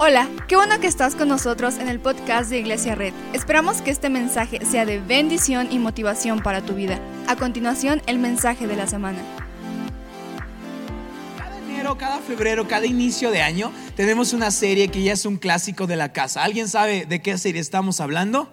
Hola, qué bueno que estás con nosotros en el podcast de Iglesia Red. Esperamos que este mensaje sea de bendición y motivación para tu vida. A continuación, el mensaje de la semana. Cada enero, cada febrero, cada inicio de año tenemos una serie que ya es un clásico de la casa. ¿Alguien sabe de qué serie estamos hablando?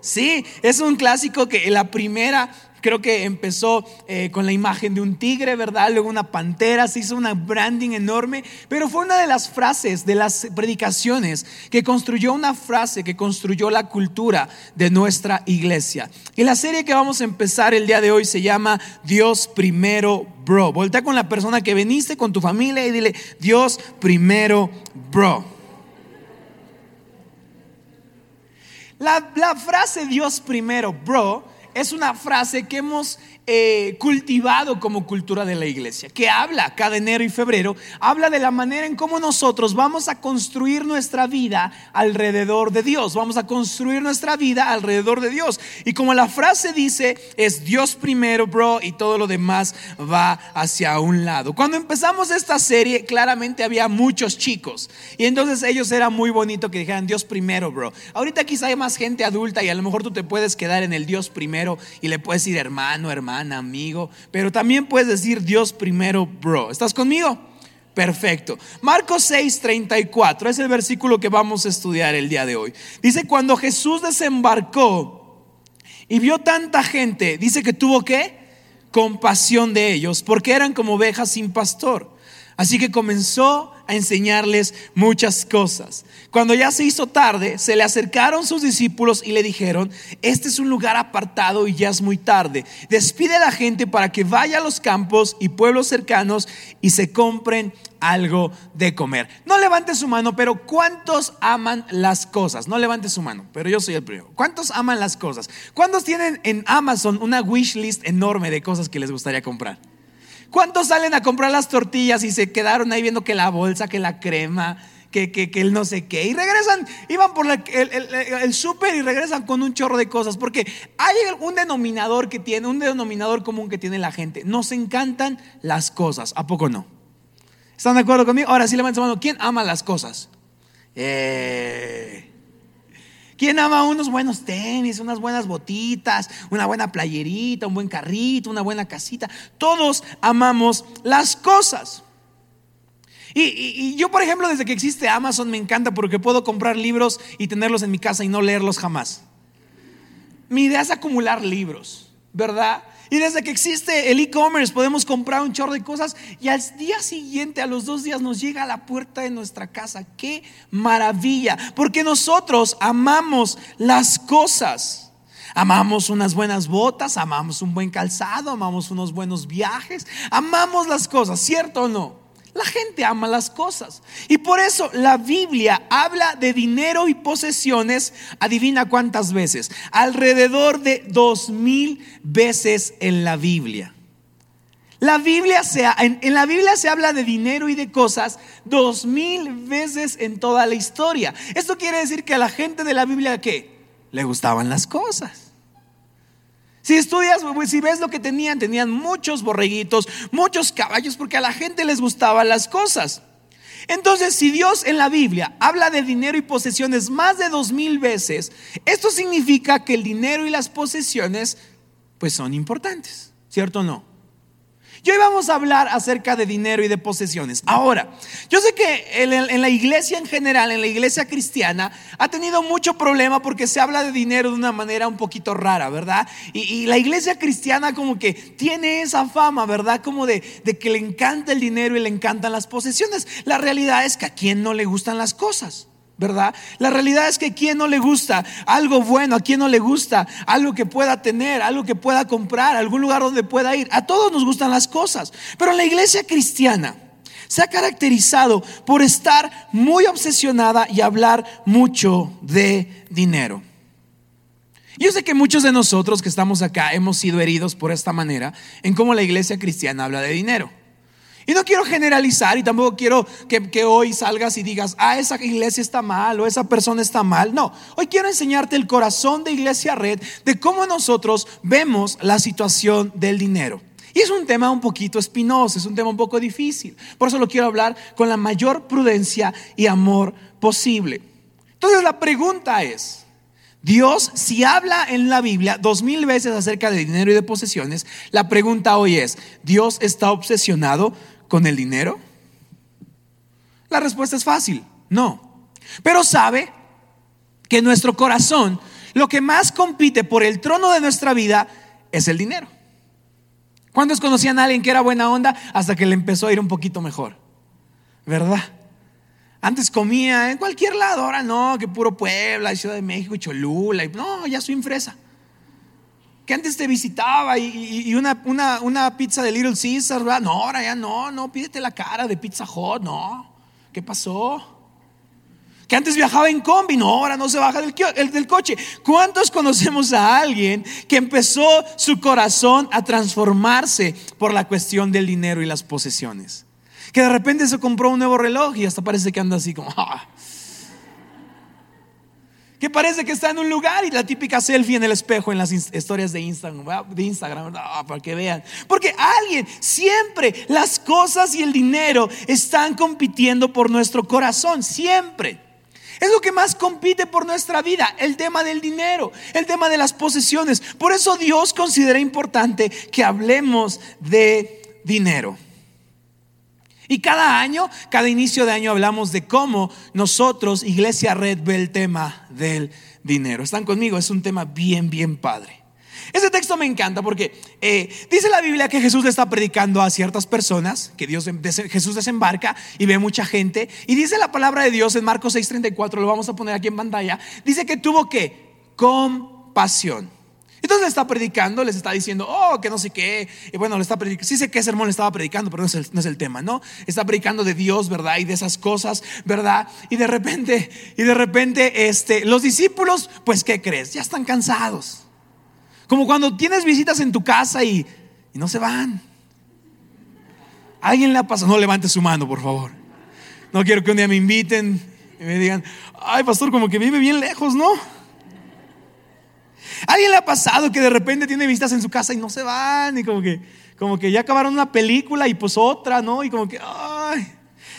Sí, es un clásico que la primera creo que empezó eh, con la imagen de un tigre, ¿verdad? Luego una pantera, se hizo una branding enorme, pero fue una de las frases, de las predicaciones, que construyó una frase, que construyó la cultura de nuestra iglesia. Y la serie que vamos a empezar el día de hoy se llama Dios primero, bro. Voltea con la persona que veniste, con tu familia y dile, Dios primero, bro. La, la, frase Dios primero, bro, es una frase que hemos eh, cultivado como cultura de la iglesia, que habla cada enero y febrero, habla de la manera en cómo nosotros vamos a construir nuestra vida alrededor de Dios, vamos a construir nuestra vida alrededor de Dios. Y como la frase dice, es Dios primero, bro, y todo lo demás va hacia un lado. Cuando empezamos esta serie, claramente había muchos chicos, y entonces ellos era muy bonito que dijeran Dios primero, bro. Ahorita quizá hay más gente adulta y a lo mejor tú te puedes quedar en el Dios primero y le puedes decir hermano, hermano amigo, pero también puedes decir Dios primero, bro. ¿Estás conmigo? Perfecto. Marcos 6:34 es el versículo que vamos a estudiar el día de hoy. Dice, cuando Jesús desembarcó y vio tanta gente, dice que tuvo que compasión de ellos, porque eran como ovejas sin pastor. Así que comenzó a enseñarles muchas cosas. Cuando ya se hizo tarde, se le acercaron sus discípulos y le dijeron, este es un lugar apartado y ya es muy tarde. Despide a la gente para que vaya a los campos y pueblos cercanos y se compren algo de comer. No levante su mano, pero ¿cuántos aman las cosas? No levante su mano, pero yo soy el primero. ¿Cuántos aman las cosas? ¿Cuántos tienen en Amazon una wish list enorme de cosas que les gustaría comprar? ¿Cuántos salen a comprar las tortillas y se quedaron ahí viendo que la bolsa, que la crema, que, que, el no sé qué? Y regresan, iban por el, el súper y regresan con un chorro de cosas. Porque hay un denominador que tiene, un denominador común que tiene la gente. Nos encantan las cosas. ¿A poco no? ¿Están de acuerdo conmigo? Ahora sí levanten su mano. ¿Quién ama las cosas? Eh. ¿Quién ama unos buenos tenis, unas buenas botitas, una buena playerita, un buen carrito, una buena casita? Todos amamos las cosas. Y, yo, por ejemplo, desde que existe Amazon me encanta porque puedo comprar libros y tenerlos en mi casa y no leerlos jamás. Mi idea es acumular libros, ¿verdad? Y desde que existe el e-commerce podemos comprar un chorro de cosas y al día siguiente, a los dos días, nos llega a la puerta de nuestra casa. ¡Qué maravilla! Porque nosotros amamos las cosas. Amamos unas buenas botas, amamos un buen calzado, amamos unos buenos viajes, amamos las cosas, ¿cierto o no? La gente ama las cosas. Y por eso la Biblia habla de dinero y posesiones, adivina cuántas veces, alrededor de dos mil veces en la Biblia. La Biblia se, en, la Biblia se habla de dinero y de cosas dos mil veces en toda la historia. Esto quiere decir que a la gente de la Biblia, ¿qué? Le gustaban las cosas. Si estudias, si ves lo que tenían, tenían muchos borreguitos, muchos caballos, porque a la gente les gustaban las cosas. Entonces, si Dios en la Biblia habla de dinero y posesiones más de dos mil veces, esto significa que el dinero y las posesiones, pues son importantes, ¿cierto o no? Y hoy vamos a hablar acerca de dinero y de posesiones. Ahora, yo sé que en, la iglesia en general, en la iglesia cristiana, ha tenido mucho problema porque se habla de dinero de una manera un poquito rara, ¿verdad? Y, la iglesia cristiana como que tiene esa fama, ¿verdad? Como de, de que le encanta el dinero y le encantan las posesiones. La realidad es que a quien no le gustan las cosas. ¿Verdad? La realidad es que a quien no le gusta algo bueno, a quien no le gusta algo que pueda tener, algo que pueda comprar, algún lugar donde pueda ir. A todos nos gustan las cosas, pero la iglesia cristiana se ha caracterizado por estar muy obsesionada y hablar mucho de dinero. Yo sé que muchos de nosotros que estamos acá hemos sido heridos por esta manera en cómo la iglesia cristiana habla de dinero. Y no quiero generalizar y tampoco quiero que, hoy salgas y digas, ah, esa iglesia está mal o esa persona está mal. No, hoy quiero enseñarte el corazón de Iglesia Red de cómo nosotros vemos la situación del dinero. Y es un tema un poquito espinoso, es un tema un poco difícil. Por eso lo quiero hablar con la mayor prudencia y amor posible. Entonces la pregunta es, Dios, si habla en la Biblia dos mil veces acerca de dinero y de posesiones, la pregunta hoy es, ¿Dios está obsesionado con el dinero? La respuesta es fácil, no. Pero sabe que nuestro corazón, lo que más compite por el trono de nuestra vida es el dinero. ¿Cuántos conocían a alguien que era buena onda hasta que le empezó a ir un poquito mejor? ¿Verdad? Antes comía en cualquier lado, ahora no, que puro Puebla, Ciudad de México, Cholula, no, ya soy fresa. Que antes te visitaba y, una, una, pizza de Little Caesar. No, ahora ya no, no, pídete la cara de Pizza Hut, no. ¿Qué pasó? Que antes viajaba en combi, no, ahora no se baja del, del coche. ¿Cuántos conocemos a alguien que empezó su corazón a transformarse por la cuestión del dinero y las posesiones? Que de repente se compró un nuevo reloj y hasta parece que anda así como... Ah". Que parece que está en un lugar y la típica selfie en el espejo en las historias de Instagram, de Instagram ah, para que vean. Porque alguien, siempre las cosas y el dinero están compitiendo por nuestro corazón, siempre. Es lo que más compite por nuestra vida, el tema del dinero, el tema de las posesiones. Por eso Dios considera importante que hablemos de dinero. Y cada año, cada inicio de año hablamos de cómo nosotros, Iglesia Red, ve el tema del dinero. ¿Están conmigo? Es un tema bien, bien padre. Ese texto me encanta porque eh, dice la Biblia que Jesús le está predicando a ciertas personas, que Dios, Jesús desembarca y ve mucha gente. Y dice la palabra de Dios en Marcos 6:34, lo vamos a poner aquí en pantalla, dice que tuvo que compasión. Entonces le está predicando, les está diciendo, oh, que no sé qué. Y bueno, le está predicando. Sí sé qué sermón le estaba predicando, pero no es, el, tema, ¿no? Está predicando de Dios, ¿verdad? Y de esas cosas, ¿verdad? Y de repente, y de repente, este, los discípulos, pues, ¿qué crees? Ya están cansados. Como cuando tienes visitas en tu casa y, y no se van. ¿Alguien le ha pasado? No levante su mano, por favor. No quiero que un día me inviten y me digan, ay, pastor, como que vive bien lejos, ¿no? ¿Alguien le ha pasado que de repente tiene vistas en su casa y no se van? Y como que, como que ya acabaron una película y pues otra, ¿no? Y como que.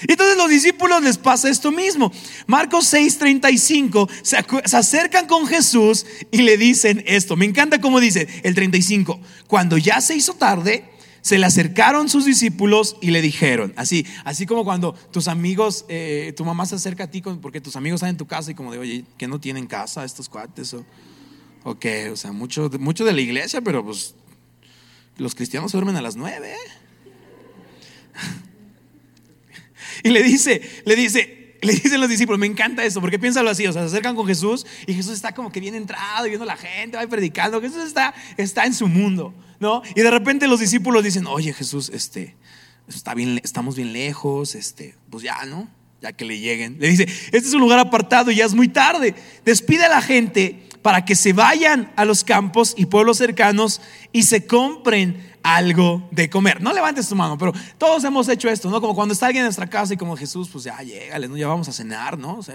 Y entonces los discípulos les pasa esto mismo. Marcos 6:35 se, se acercan con Jesús y le dicen esto. Me encanta cómo dice el 35. Cuando ya se hizo tarde, se le acercaron sus discípulos y le dijeron, así, así como cuando tus amigos, eh, tu mamá se acerca a ti porque tus amigos están en tu casa y como de, oye, que no tienen casa estos cuates o Ok, o sea, mucho, mucho de la iglesia, pero pues los cristianos duermen a las nueve. y le dice, le dice, le dicen los discípulos, me encanta eso, porque piénsalo así, o sea, se acercan con Jesús y Jesús está como que bien entrado, viendo a la gente, va predicando, Jesús está, está en su mundo, ¿no? Y de repente los discípulos dicen, oye Jesús, este, está bien, estamos bien lejos, este, pues ya, ¿no? Ya que le lleguen. Le dice, este es un lugar apartado y ya es muy tarde. Despide a la gente para que se vayan a los campos y pueblos cercanos y se compren algo de comer. No levantes tu mano, pero todos hemos hecho esto, ¿no? Como cuando está alguien en nuestra casa y como Jesús, pues ya llégale, ¿no? Ya vamos a cenar, ¿no? O sea,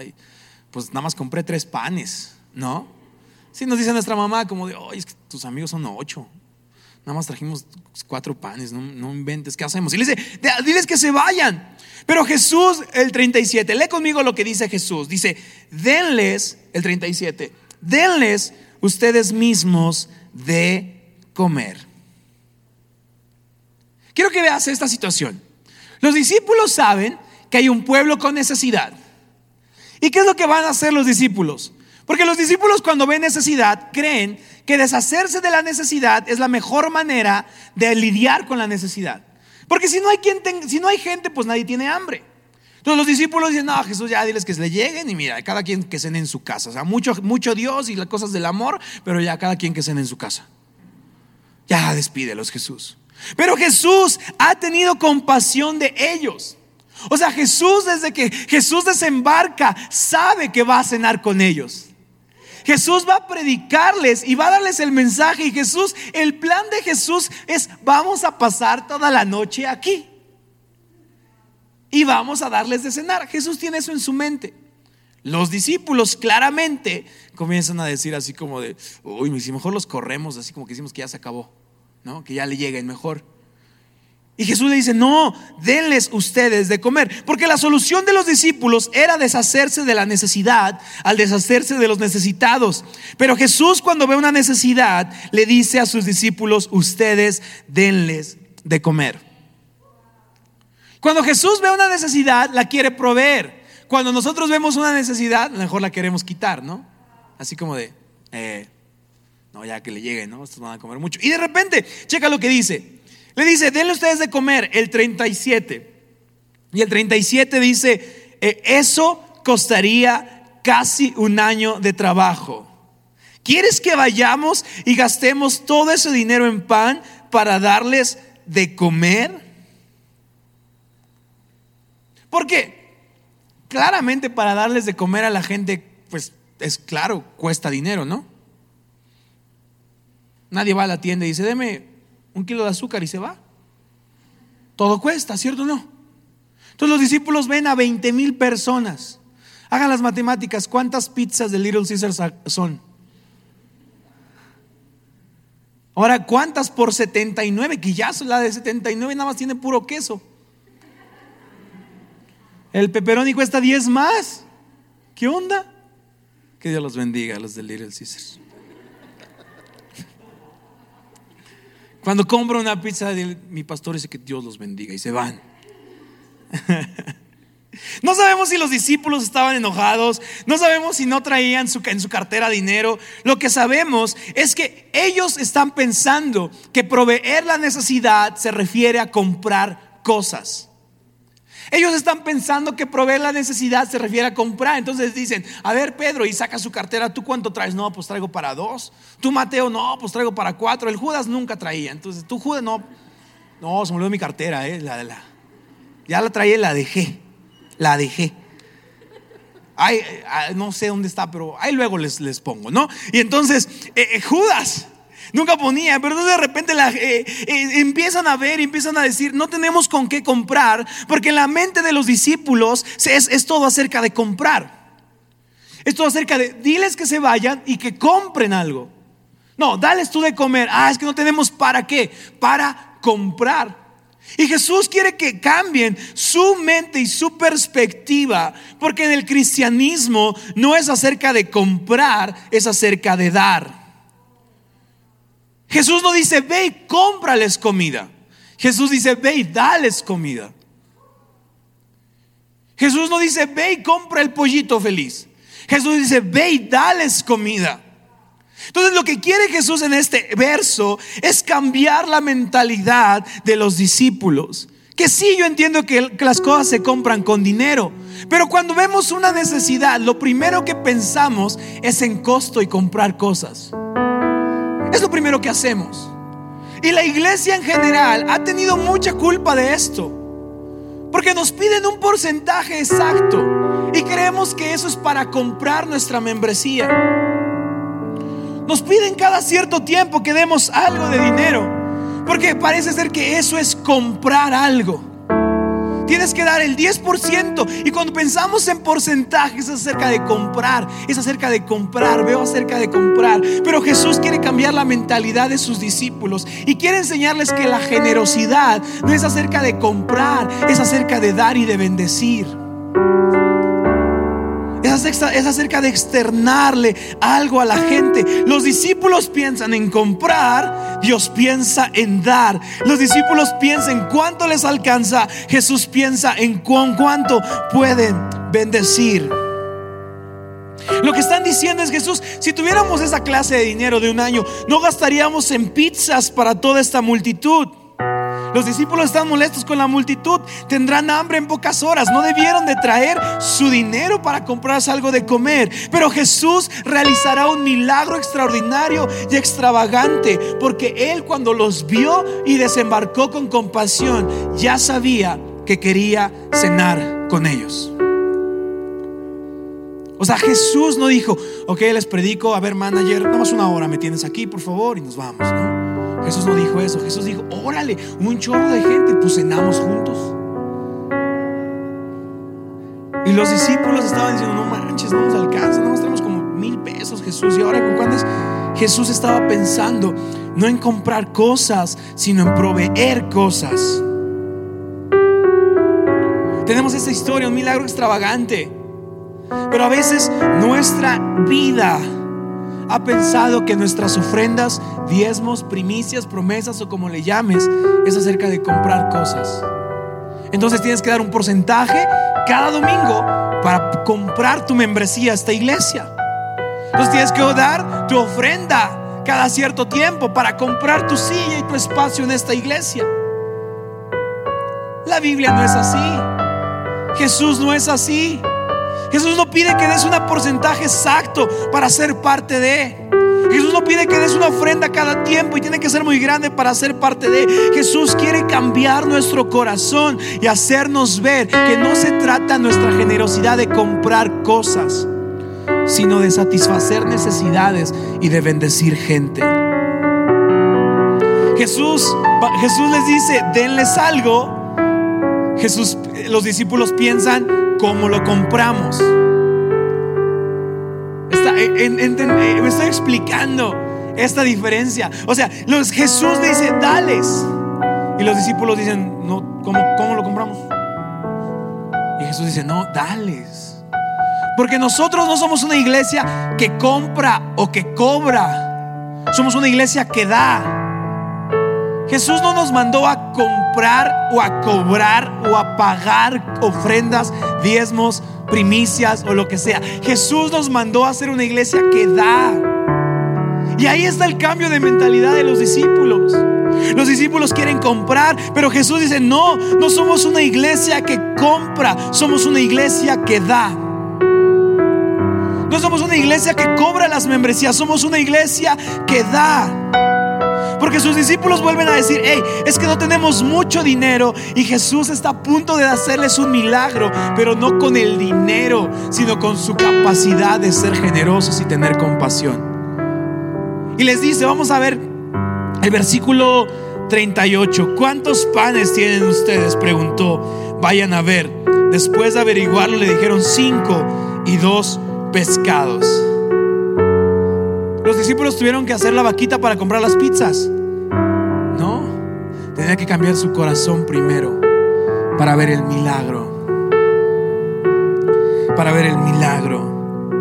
pues nada más compré tres panes, ¿no? Sí nos dice nuestra mamá como de, oye, es que tus amigos son ocho. Nada más trajimos cuatro panes, no, no inventes, ¿qué hacemos? Y le dice, diles que se vayan. Pero Jesús, el 37, lee conmigo lo que dice Jesús. Dice, denles, el 37, denles ustedes mismos de comer. Quiero que veas esta situación. Los discípulos saben que hay un pueblo con necesidad. ¿Y qué es lo que van a hacer los discípulos? Porque los discípulos cuando ven necesidad creen que deshacerse de la necesidad es la mejor manera de lidiar con la necesidad. Porque si no hay, quien si no hay gente, pues nadie tiene hambre. Entonces los discípulos dicen, no, Jesús ya diles que se le lleguen y mira, cada quien que cene en su casa. O sea, mucho, mucho Dios y las cosas del amor, pero ya cada quien que cene en su casa. Ya despídelos Jesús. Pero Jesús ha tenido compasión de ellos. O sea, Jesús desde que Jesús desembarca sabe que va a cenar con ellos. Jesús va a predicarles y va a darles el mensaje. Y Jesús, el plan de Jesús es, vamos a pasar toda la noche aquí y vamos a darles de cenar. Jesús tiene eso en su mente. Los discípulos claramente comienzan a decir así como de, uy, si mejor los corremos, así como que decimos que ya se acabó, ¿no? Que ya le lleguen mejor. Y Jesús le dice, no, denles ustedes de comer. Porque la solución de los discípulos era deshacerse de la necesidad al deshacerse de los necesitados. Pero Jesús cuando ve una necesidad le dice a sus discípulos, ustedes denles de comer. Cuando Jesús ve una necesidad, la quiere proveer. Cuando nosotros vemos una necesidad, mejor la queremos quitar, ¿no? Así como de, eh, no, ya que le llegue, ¿no? Estos van a comer mucho. Y de repente, checa lo que dice. Le dice, denle ustedes de comer el 37. Y el 37 dice, eh, eso costaría casi un año de trabajo. ¿Quieres que vayamos y gastemos todo ese dinero en pan para darles de comer? ¿Por qué? Claramente para darles de comer a la gente, pues es claro, cuesta dinero, ¿no? Nadie va a la tienda y dice, deme un kilo de azúcar y se va. Todo cuesta, ¿cierto o no? Entonces los discípulos ven a 20 mil personas. Hagan las matemáticas, ¿cuántas pizzas de Little Caesars son? Ahora, ¿cuántas por 79? Que ya la de 79 nada más tiene puro queso. El pepperoni cuesta 10 más. ¿Qué onda? Que Dios los bendiga a los de Little Caesars. Cuando compro una pizza, mi pastor dice que Dios los bendiga y se van. No sabemos si los discípulos estaban enojados, no sabemos si no traían en su cartera dinero. Lo que sabemos es que ellos están pensando que proveer la necesidad se refiere a comprar cosas. Ellos están pensando que proveer la necesidad se refiere a comprar. Entonces dicen, a ver Pedro, y saca su cartera, ¿tú cuánto traes? No, pues traigo para dos. Tú Mateo, no, pues traigo para cuatro. El Judas nunca traía. Entonces tú Judas, no, no, se me olvidó mi cartera, eh, la, ya la traía y la dejé. La dejé. Ay, eh, ah, no sé dónde está, pero ahí luego les, les pongo, ¿no? Y entonces, eh, eh, Judas Nunca ponía, pero de repente la, eh, eh, empiezan a ver empiezan a decir, no tenemos con qué comprar, porque en la mente de los discípulos es, es todo acerca de comprar. Es todo acerca de, diles que se vayan y que compren algo. No, dales tú de comer. Ah, es que no tenemos para qué, para comprar. Y Jesús quiere que cambien su mente y su perspectiva, porque en el cristianismo no es acerca de comprar, es acerca de dar. Jesús no dice, ve y cómprales comida. Jesús dice, ve y dales comida. Jesús no dice, ve y compra el pollito feliz. Jesús dice, ve y dales comida. Entonces lo que quiere Jesús en este verso es cambiar la mentalidad de los discípulos. Que sí, yo entiendo que, las cosas se compran con dinero, pero cuando vemos una necesidad, lo primero que pensamos es en costo y comprar cosas. Es lo primero que hacemos. Y la iglesia en general ha tenido mucha culpa de esto. Porque nos piden un porcentaje exacto. Y creemos que eso es para comprar nuestra membresía. Nos piden cada cierto tiempo que demos algo de dinero. Porque parece ser que eso es comprar algo. Tienes que dar el 10%. Y cuando pensamos en porcentajes es acerca de comprar. Es acerca de comprar. Veo acerca de comprar. Pero Jesús quiere cambiar la mentalidad de sus discípulos. Y quiere enseñarles que la generosidad no es acerca de comprar. Es acerca de dar y de bendecir es acerca de externarle algo a la gente. Los discípulos piensan en comprar, Dios piensa en dar. Los discípulos piensan en cuánto les alcanza, Jesús piensa en cuánto pueden bendecir. Lo que están diciendo es Jesús, si tuviéramos esa clase de dinero de un año, no gastaríamos en pizzas para toda esta multitud. Los discípulos están molestos con la multitud, tendrán hambre en pocas horas, no debieron de traer su dinero para comprarse algo de comer. Pero Jesús realizará un milagro extraordinario y extravagante, porque Él cuando los vio y desembarcó con compasión, ya sabía que quería cenar con ellos. O sea, Jesús no dijo, ok, les predico, a ver, manager, más una hora, me tienes aquí, por favor, y nos vamos, ¿no? Jesús no dijo eso. Jesús dijo, órale, un chorro de gente, pues cenamos juntos. Y los discípulos estaban diciendo, no manches, no nos alcanza, no nos tenemos como mil pesos, Jesús. Y ahora con cuántos, Jesús estaba pensando no en comprar cosas, sino en proveer cosas. Tenemos esta historia, un milagro extravagante. Pero a veces nuestra vida ha pensado que nuestras ofrendas, diezmos, primicias, promesas o como le llames, es acerca de comprar cosas. Entonces tienes que dar un porcentaje cada domingo para comprar tu membresía a esta iglesia. Entonces tienes que dar tu ofrenda cada cierto tiempo para comprar tu silla y tu espacio en esta iglesia. La Biblia no es así. Jesús no es así. Jesús no pide que des un porcentaje exacto para ser parte de. Jesús no pide que des una ofrenda cada tiempo y tiene que ser muy grande para ser parte de. Jesús quiere cambiar nuestro corazón y hacernos ver que no se trata nuestra generosidad de comprar cosas, sino de satisfacer necesidades y de bendecir gente. Jesús, Jesús les dice, denles algo. Jesús, los discípulos piensan, ¿cómo lo compramos? Eh, me estoy explicando esta diferencia. O sea, los, Jesús dice, dales. Y los discípulos dicen, no, ¿cómo, ¿cómo lo compramos? Y Jesús dice, no, dales. Porque nosotros no somos una iglesia que compra o que cobra. Somos una iglesia que da. Jesús no nos mandó a comprar o a cobrar o a pagar ofrendas, diezmos, primicias o lo que sea. Jesús nos mandó a hacer una iglesia que da. Y ahí está el cambio de mentalidad de los discípulos. Los discípulos quieren comprar, pero Jesús dice, no, no somos una iglesia que compra, somos una iglesia que da. No somos una iglesia que cobra las membresías, somos una iglesia que da. Porque sus discípulos vuelven a decir, hey, es que no tenemos mucho dinero y Jesús está a punto de hacerles un milagro, pero no con el dinero, sino con su capacidad de ser generosos y tener compasión. Y les dice, vamos a ver el versículo 38, ¿cuántos panes tienen ustedes? Preguntó, vayan a ver. Después de averiguarlo le dijeron cinco y dos pescados. Los discípulos tuvieron que hacer la vaquita para comprar las pizzas. Tenía que cambiar su corazón primero para ver el milagro. Para ver el milagro.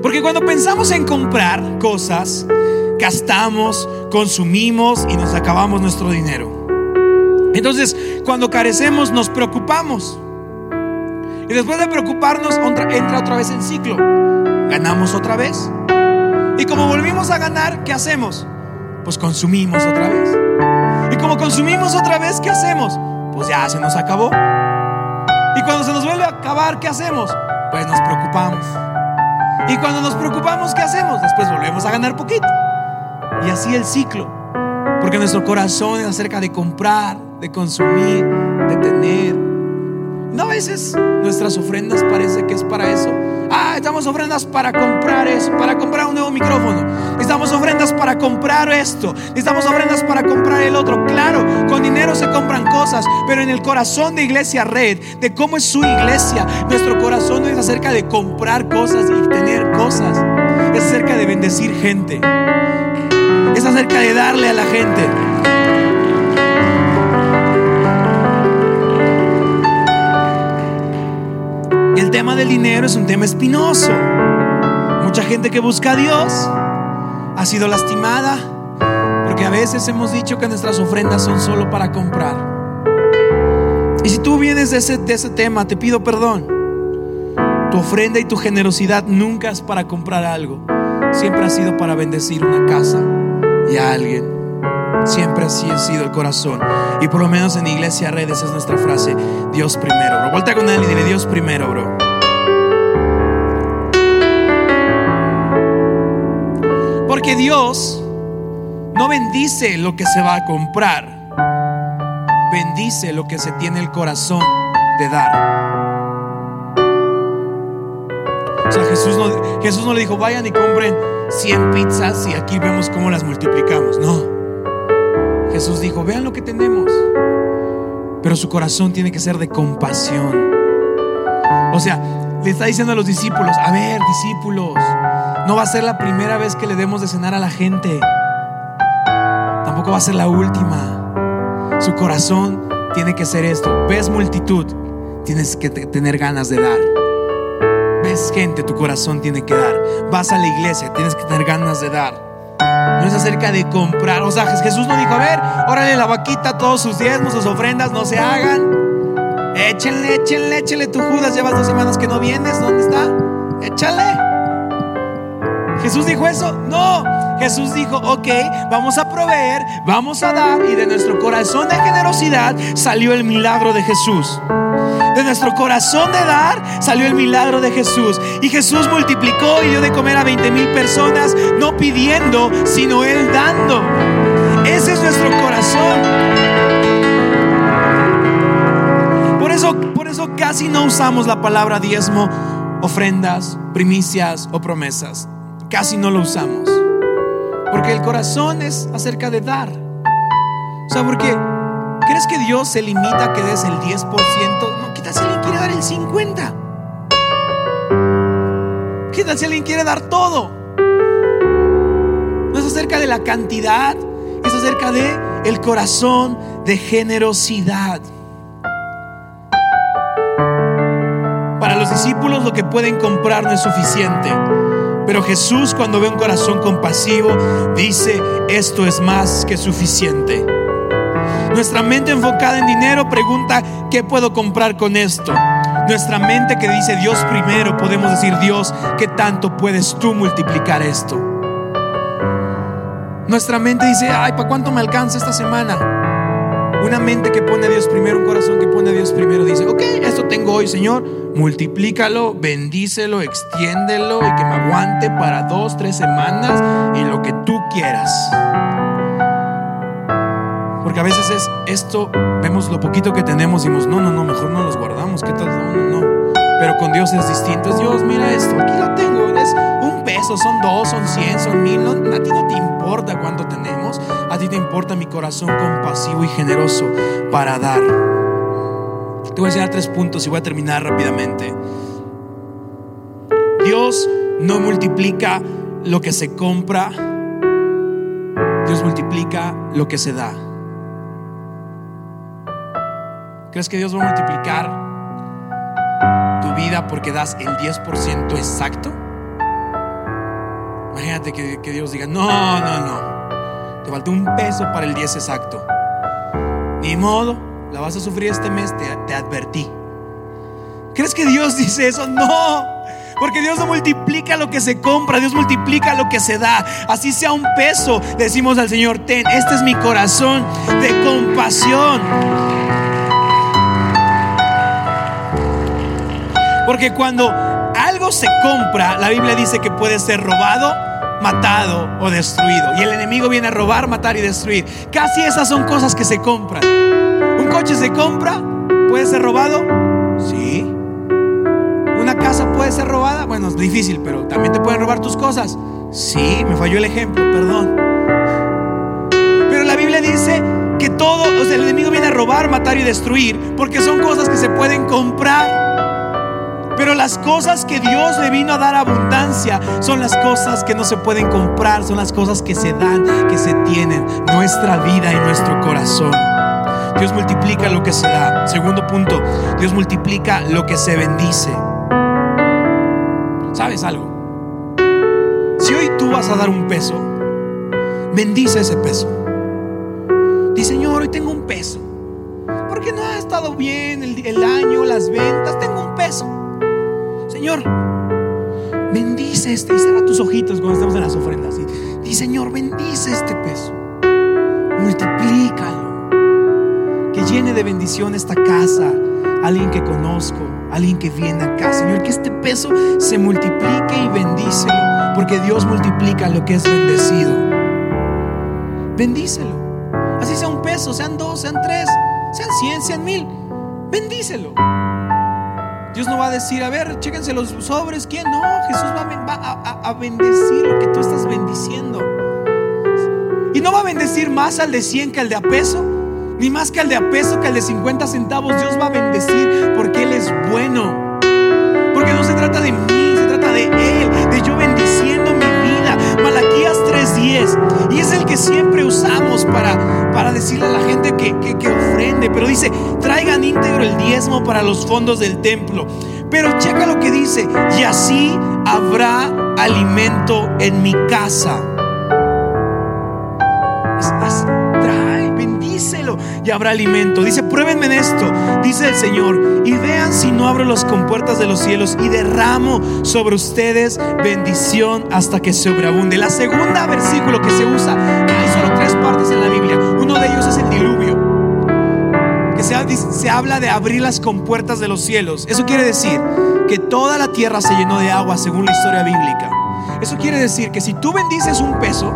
Porque cuando pensamos en comprar cosas, gastamos, consumimos y nos acabamos nuestro dinero. Entonces, cuando carecemos, nos preocupamos. Y después de preocuparnos, entra otra vez en ciclo. Ganamos otra vez, y como volvimos a ganar, ¿qué hacemos? Pues consumimos otra vez. Y como consumimos otra vez, ¿qué hacemos? Pues ya se nos acabó. Y cuando se nos vuelve a acabar, ¿qué hacemos? Pues nos preocupamos. Y cuando nos preocupamos, ¿qué hacemos? Después volvemos a ganar poquito. Y así el ciclo. Porque nuestro corazón es acerca de comprar, de consumir, de tener. No a veces nuestras ofrendas parece que es para eso. Ah, estamos ofrendas para comprar eso, para comprar un nuevo micrófono. Estamos ofrendas para comprar esto. Estamos ofrendas para comprar el otro. Claro, con dinero se compran cosas, pero en el corazón de Iglesia Red, de cómo es su iglesia, nuestro corazón no es acerca de comprar cosas y tener cosas. Es acerca de bendecir gente. Es acerca de darle a la gente. Tema del dinero es un tema espinoso. Mucha gente que busca a Dios ha sido lastimada porque a veces hemos dicho que nuestras ofrendas son solo para comprar. Y si tú vienes de ese, de ese tema, te pido perdón. Tu ofrenda y tu generosidad nunca es para comprar algo. Siempre ha sido para bendecir una casa y a alguien. Siempre así ha sido el corazón. Y por lo menos en Iglesia Red, esa es nuestra frase: Dios primero, bro. Vuelta con él y dile: Dios primero, bro. Porque Dios no bendice lo que se va a comprar, bendice lo que se tiene el corazón de dar. O sea, Jesús no, Jesús no le dijo, vayan y compren 100 pizzas y aquí vemos cómo las multiplicamos. No. Jesús dijo, vean lo que tenemos. Pero su corazón tiene que ser de compasión. O sea, le está diciendo a los discípulos, a ver, discípulos, no va a ser la primera vez que le demos de cenar a la gente. Tampoco va a ser la última. Su corazón tiene que ser esto. Ves multitud, tienes que tener ganas de dar. Ves gente, tu corazón tiene que dar. Vas a la iglesia, tienes que tener ganas de dar. No es acerca de comprar. O sea, Jesús no dijo, a ver, órale la vaquita, todos sus diezmos, sus ofrendas, no se hagan. Échenle, échenle, échenle tu Judas. Llevas dos semanas que no vienes. ¿Dónde está? Échale. Jesús dijo eso. No. Jesús dijo, ok, vamos a proveer, vamos a dar. Y de nuestro corazón de generosidad salió el milagro de Jesús. De nuestro corazón de dar salió el milagro de Jesús. Y Jesús multiplicó y dio de comer a 20 mil personas, no pidiendo, sino Él dando. Ese es nuestro corazón. Por eso, por eso casi no usamos la palabra diezmo, ofrendas, primicias o promesas. Casi no lo usamos. Porque el corazón es acerca de dar. O sea, porque ¿crees que Dios se limita a que des el 10%? No, ¿qué si alguien quiere dar el 50%? ¿Qué si alguien quiere dar todo? No es acerca de la cantidad, es acerca de el corazón de generosidad. Para los discípulos lo que pueden comprar no es suficiente. Pero Jesús cuando ve un corazón compasivo dice, esto es más que suficiente. Nuestra mente enfocada en dinero pregunta, ¿qué puedo comprar con esto? Nuestra mente que dice Dios primero, podemos decir, Dios, ¿qué tanto puedes tú multiplicar esto? Nuestra mente dice, ay, ¿para cuánto me alcanza esta semana? Una mente que pone a Dios primero, un corazón que pone a Dios primero, dice, ok, esto tengo hoy, Señor, multiplícalo, bendícelo, extiéndelo y que me aguante para dos, tres semanas y lo que tú quieras. Porque a veces es esto, vemos lo poquito que tenemos y decimos, no, no, no, mejor no los guardamos, ¿qué tal? No, no, no. Pero con Dios es distinto, es Dios, mira esto, aquí lo tengo, es un peso, son dos, son cien, son mil, a ti no te importa cuánto tenemos, a ti te importa mi corazón compasivo y generoso para dar. Te voy a enseñar tres puntos y voy a terminar rápidamente. Dios no multiplica lo que se compra, Dios multiplica lo que se da. ¿Crees que Dios va a multiplicar tu vida porque das el 10% exacto? Imagínate que, Dios diga, no, no, no, te faltó un peso para el 10 exacto. Ni modo, la vas a sufrir este mes, te, te advertí. ¿Crees que Dios dice eso? No. Porque Dios no multiplica lo que se compra, Dios multiplica lo que se da. Así sea un peso, decimos al Señor, ten, este es mi corazón de compasión. Porque cuando algo se compra, la Biblia dice que puede ser robado, matado o destruido. Y el enemigo viene a robar, matar y destruir. Casi esas son cosas que se compran. Un coche se compra, puede ser robado. Sí. Una casa puede ser robada. Bueno, es difícil, pero también te pueden robar tus cosas. Sí, me falló el ejemplo, perdón. Pero la Biblia dice que todo, o sea, el enemigo viene a robar, matar y destruir, porque son cosas que se pueden comprar. Pero las cosas que Dios le vino a dar abundancia son las cosas que no se pueden comprar, son las cosas que se dan, que se tienen, nuestra vida y nuestro corazón. Dios multiplica lo que se da. Segundo punto, Dios multiplica lo que se bendice. ¿Sabes algo? Si hoy tú vas a dar un peso, bendice ese peso. Dice, Señor, hoy tengo un peso. Porque no ha estado bien el, el año, las ventas, tengo un peso. Señor, bendice este. Y cierra tus ojitos cuando estamos en las ofrendas. Y, y Señor, bendice este peso. Multiplícalo. Que llene de bendición esta casa. Alguien que conozco, alguien que viene acá. Señor, que este peso se multiplique y bendícelo. Porque Dios multiplica lo que es bendecido. Bendícelo. Así sea un peso, sean dos, sean tres, sean cien, sean mil. Bendícelo. Dios no va a decir, a ver, chéquense los sobres. ¿Quién? No, Jesús va, a, a, a, bendecir lo que tú estás bendiciendo. Y no va a bendecir más al de 100 que al de a peso, ni más que al de a peso que al de 50 centavos. Dios va a bendecir porque Él es bueno. Porque no se trata de mí, se trata de Él, Y es el que siempre usamos para, para decirle a la gente que, que, que ofrende. Pero dice, traigan íntegro el diezmo para los fondos del templo. Pero checa lo que dice, y así habrá alimento en mi casa. Trae, bendícelo y habrá alimento. Dice, pruébenme en esto dice el Señor, y vean si no abro las compuertas de los cielos y derramo sobre ustedes bendición hasta que sobreabunde. La segunda versículo que se usa, hay solo tres partes en la Biblia. Uno de ellos es el diluvio. Que se, se habla de abrir las compuertas de los cielos. Eso quiere decir que toda la tierra se llenó de agua según la historia bíblica. Eso quiere decir que si tú bendices un peso,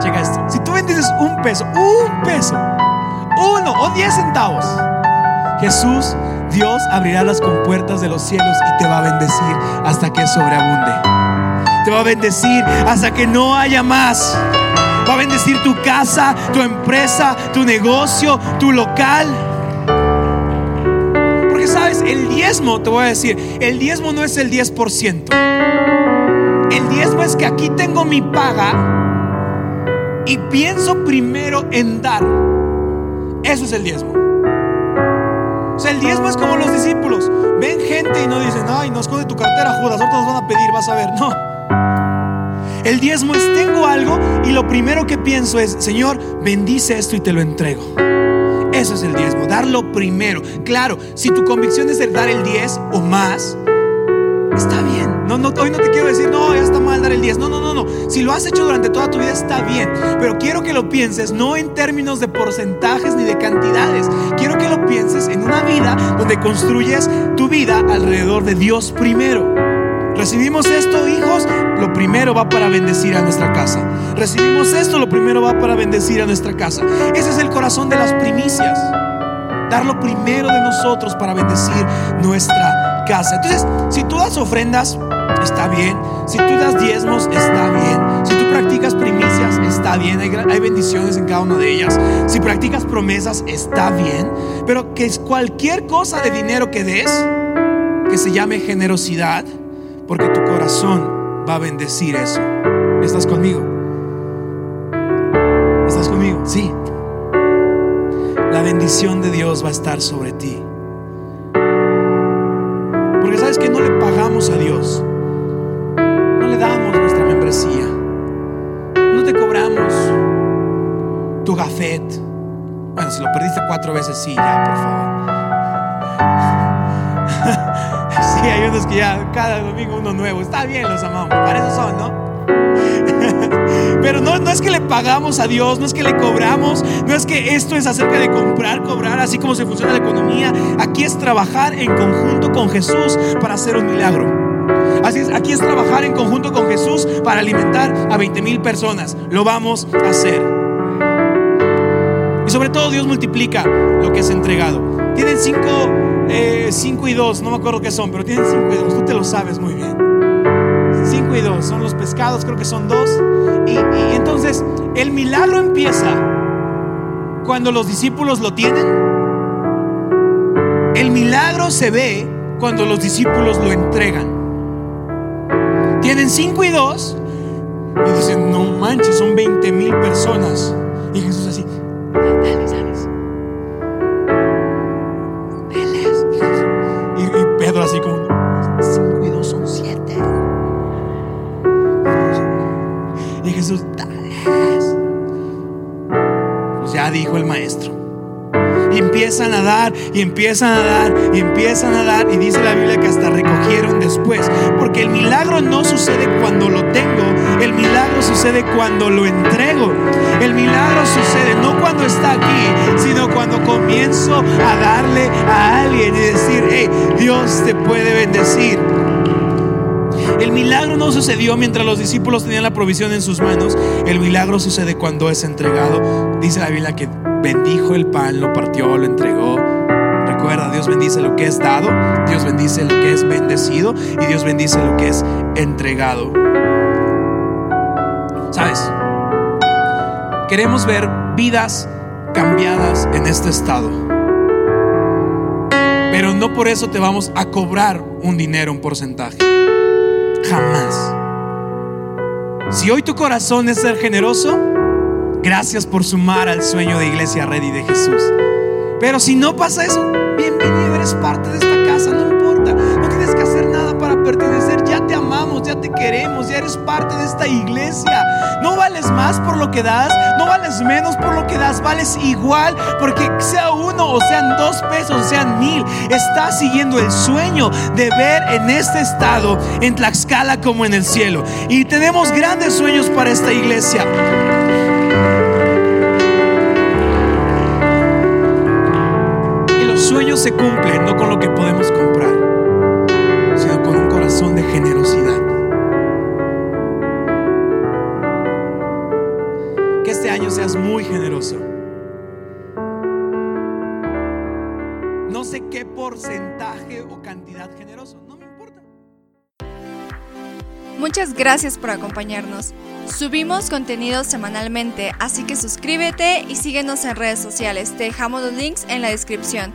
checa esto, si tú bendices un peso, un peso, uno o diez centavos, Jesús, Dios abrirá las compuertas de los cielos y te va a bendecir hasta que sobreabunde. Te va a bendecir hasta que no haya más. Va a bendecir tu casa, tu empresa, tu negocio, tu local. Porque sabes, el diezmo, te voy a decir, el diezmo no es el 10%. El diezmo es que aquí tengo mi paga y pienso primero en dar. Eso es el diezmo. El diezmo es como los discípulos. Ven gente y no dicen, ay, nos esconde tu cartera, Judas, ahorita nos van a pedir, vas a ver. No. El diezmo es, tengo algo y lo primero que pienso es, Señor, bendice esto y te lo entrego. Eso es el diezmo, darlo primero. Claro, si tu convicción es el dar el 10 o más, está bien. No, no, hoy no te quiero decir, no, ya está mal dar el 10. No, no, no, no. Si lo has hecho durante toda tu vida, está bien. Pero quiero que lo pienses no en términos de porcentajes ni de cantidades. Quiero que lo pienses en una vida donde construyes tu vida alrededor de Dios primero. Recibimos esto, hijos, lo primero va para bendecir a nuestra casa. Recibimos esto, lo primero va para bendecir a nuestra casa. Ese es el corazón de las primicias. Dar lo primero de nosotros para bendecir nuestra Entonces, si tú das ofrendas, está bien. Si tú das diezmos, está bien. Si tú practicas primicias, está bien. Hay, hay, bendiciones en cada una de ellas. Si practicas promesas, está bien. Pero que cualquier cosa de dinero que des, que se llame generosidad, porque tu corazón va a bendecir eso. ¿Estás conmigo? ¿Estás conmigo? Sí. La bendición de Dios va a estar sobre ti. A Dios. No le damos nuestra membresía. No te cobramos tu gafet. Bueno, si lo perdiste cuatro veces, sí, ya, por favor. Sí, hay unos que ya cada domingo uno nuevo. Está bien, los amamos. Para eso son, ¿no? Pero no, no es que le pagamos a Dios, no es que le cobramos, no es que esto es acerca de comprar, cobrar, así como se funciona la economía. Aquí es trabajar en conjunto con Jesús para hacer un milagro. Así es, aquí es trabajar en conjunto con Jesús para alimentar a 20 mil personas. Lo vamos a hacer. Y sobre todo Dios multiplica lo que es entregado. Tienen cinco 5 eh, y 2, no me acuerdo qué son, pero tienen 5 y 2, tú te lo sabes muy bien. 5 y 2 son los pescados, creo que son dos. Y, entonces el milagro empieza cuando los discípulos lo tienen. El milagro se ve cuando los discípulos lo entregan. Tienen 5 y 2 y dicen, no manches, son 20 mil personas. Y Jesús así. Empiezan a dar, y empiezan a dar, y empiezan a dar. Y dice la Biblia que hasta recogieron después. Porque el milagro no sucede cuando lo tengo, el milagro sucede cuando lo entrego. El milagro sucede no cuando está aquí, sino cuando comienzo a darle a alguien y decir, hey, Dios te puede bendecir. El milagro no sucedió mientras los discípulos tenían la provisión en sus manos. El milagro sucede cuando es entregado. Dice la Biblia que bendijo el pan, lo partió, lo entregó. Recuerda, Dios bendice lo que es dado, Dios bendice lo que es bendecido y Dios bendice lo que es entregado. ¿Sabes? Queremos ver vidas cambiadas en este estado. Pero no por eso te vamos a cobrar un dinero, un porcentaje. Jamás. Si hoy tu corazón es ser generoso, gracias por sumar al sueño de Iglesia Ready de Jesús. Pero si no pasa eso, bienvenido, eres parte de esta casa, no importa. No tienes que hacer nada para pertenecer. Ya te amamos, ya te queremos, ya eres parte de esta iglesia. No vales más por lo que das, no vales menos por lo que das, vales igual porque sea uno o sean dos pesos o sean mil, estás siguiendo el sueño de ver en este estado, en Tlaxcala como en el cielo. Y tenemos grandes sueños para esta iglesia. Se cumplen no con lo que podemos comprar, sino con un corazón de generosidad. Que este año seas muy generoso. No sé qué porcentaje o cantidad generoso, no me importa. Muchas gracias por acompañarnos. Subimos contenido semanalmente, así que suscríbete y síguenos en redes sociales. Te dejamos los links en la descripción.